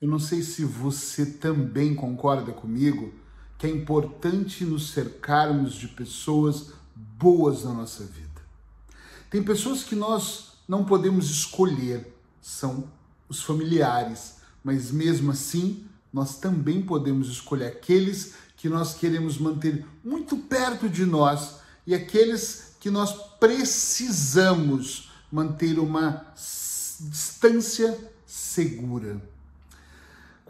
Eu não sei se você também concorda comigo que é importante nos cercarmos de pessoas boas na nossa vida. Tem pessoas que nós não podemos escolher, são os familiares, mas mesmo assim nós também podemos escolher aqueles que nós queremos manter muito perto de nós e aqueles que nós precisamos manter uma distância segura.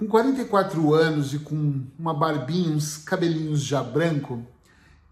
Com 44 anos e com uma barbinha, uns cabelinhos já branco,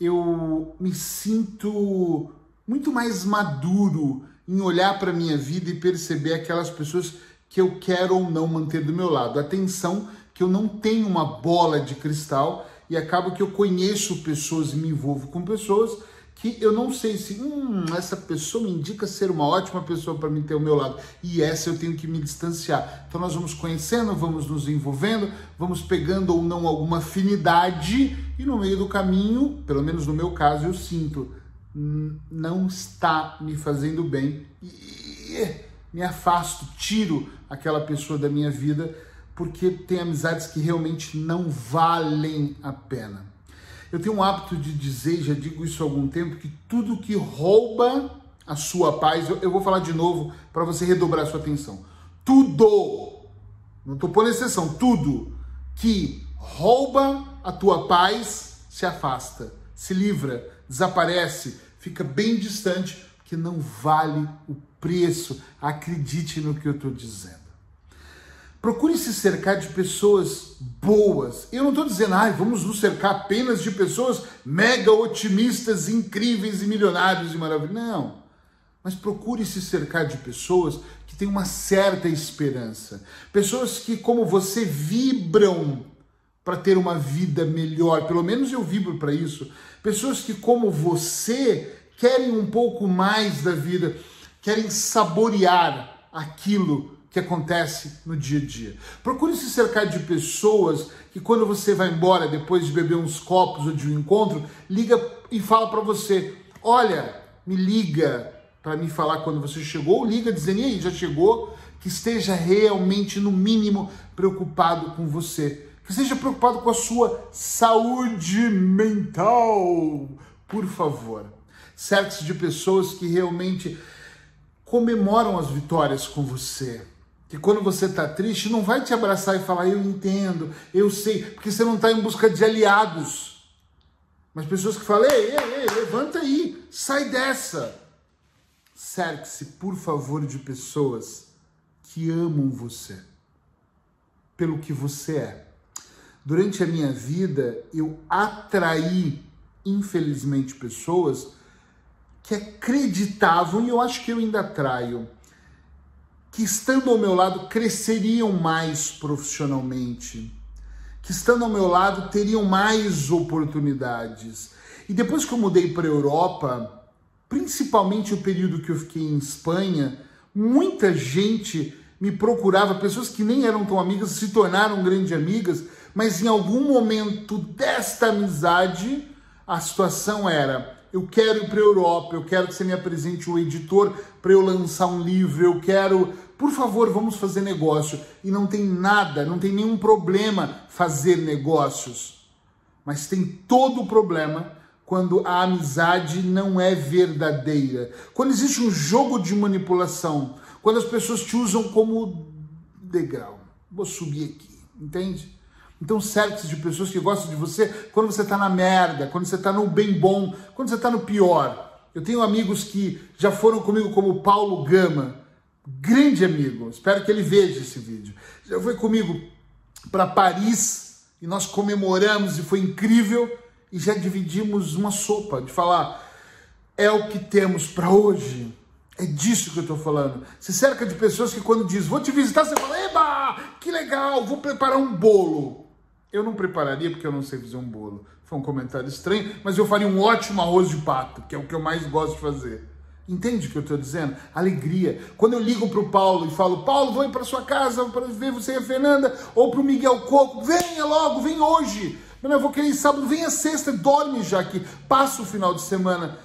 eu me sinto muito mais maduro em olhar para a minha vida e perceber aquelas pessoas que eu quero ou não manter do meu lado. Atenção que eu não tenho uma bola de cristal e acabo que eu conheço pessoas e me envolvo com pessoas que eu não sei se hum, essa pessoa me indica ser uma ótima pessoa para me ter ao meu lado e essa eu tenho que me distanciar. Então nós vamos conhecendo, vamos nos envolvendo, vamos pegando ou não alguma afinidade e no meio do caminho, pelo menos no meu caso, eu sinto não está me fazendo bem e me afasto, tiro aquela pessoa da minha vida porque tem amizades que realmente não valem a pena. Eu tenho um hábito de dizer, já digo isso há algum tempo, que tudo que rouba a sua paz, eu, eu vou falar de novo para você redobrar sua atenção. Tudo, não estou pondo exceção, tudo que rouba a tua paz se afasta, se livra, desaparece, fica bem distante, que não vale o preço. Acredite no que eu estou dizendo. Procure se cercar de pessoas boas. Eu não estou dizendo, ah, vamos nos cercar apenas de pessoas mega otimistas, incríveis e milionários e maravilhosos. Não. Mas procure se cercar de pessoas que têm uma certa esperança. Pessoas que, como você, vibram para ter uma vida melhor. Pelo menos eu vibro para isso. Pessoas que, como você, querem um pouco mais da vida, querem saborear aquilo que acontece no dia a dia. Procure se cercar de pessoas que quando você vai embora depois de beber uns copos ou de um encontro, liga e fala para você: "Olha, me liga para me falar quando você chegou, ou liga dizendo: "E aí, já chegou?" Que esteja realmente no mínimo preocupado com você, que esteja preocupado com a sua saúde mental. Por favor, cerque-se de pessoas que realmente comemoram as vitórias com você que quando você está triste, não vai te abraçar e falar, eu entendo, eu sei, porque você não está em busca de aliados. Mas pessoas que falam, ei, ei, ei, levanta aí, sai dessa. Cerque-se, por favor, de pessoas que amam você, pelo que você é. Durante a minha vida, eu atraí, infelizmente, pessoas que acreditavam, e eu acho que eu ainda atraio, que estando ao meu lado cresceriam mais profissionalmente, que estando ao meu lado teriam mais oportunidades. E depois que eu mudei para a Europa, principalmente o período que eu fiquei em Espanha, muita gente me procurava, pessoas que nem eram tão amigas se tornaram grandes amigas, mas em algum momento desta amizade a situação era eu quero ir para a Europa, eu quero que você me apresente o editor para eu lançar um livro, eu quero, por favor, vamos fazer negócio. E não tem nada, não tem nenhum problema fazer negócios. Mas tem todo o problema quando a amizade não é verdadeira. Quando existe um jogo de manipulação, quando as pessoas te usam como degrau. Vou subir aqui, entende? Então cerque-se de pessoas que gostam de você quando você está na merda, quando você está no bem bom, quando você está no pior. Eu tenho amigos que já foram comigo como Paulo Gama, grande amigo, espero que ele veja esse vídeo. Já foi comigo para Paris e nós comemoramos e foi incrível e já dividimos uma sopa de falar é o que temos para hoje. É disso que eu estou falando. Se cerca de pessoas que quando diz vou te visitar, você fala, eba, que legal, vou preparar um bolo. Eu não prepararia porque eu não sei fazer um bolo. Foi um comentário estranho, mas eu faria um ótimo arroz de pato, que é o que eu mais gosto de fazer. Entende o que eu estou dizendo? Alegria. Quando eu ligo para o Paulo e falo, Paulo, vou ir para sua casa para ver você e a Fernanda, ou para o Miguel Coco, venha logo, vem hoje. Mas eu vou querer ir sábado, venha sexta, dorme já aqui, passa o final de semana.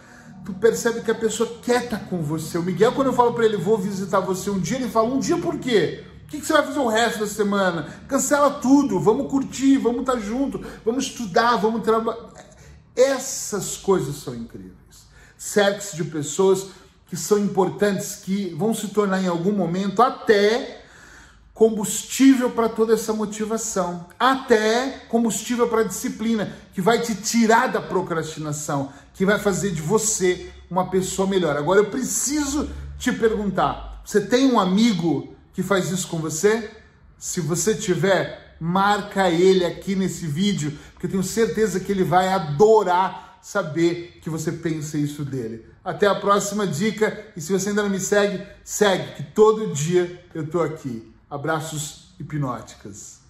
Tu percebe que a pessoa quer estar com você. O Miguel, quando eu falo para ele, vou visitar você um dia, ele fala, um dia por quê? Que, que você vai fazer o resto da semana? Cancela tudo, vamos curtir, vamos estar junto, vamos estudar, vamos trabalhar. Essas coisas são incríveis. Cerque-se de pessoas que são importantes, que vão se tornar em algum momento até combustível para toda essa motivação, até combustível para a disciplina, que vai te tirar da procrastinação, que vai fazer de você uma pessoa melhor. Agora eu preciso te perguntar: você tem um amigo que faz isso com você? Se você tiver, marca ele aqui nesse vídeo, porque eu tenho certeza que ele vai adorar saber que você pensa isso dele. Até a próxima dica e se você ainda não me segue, segue que todo dia eu tô aqui. Abraços hipnóticas.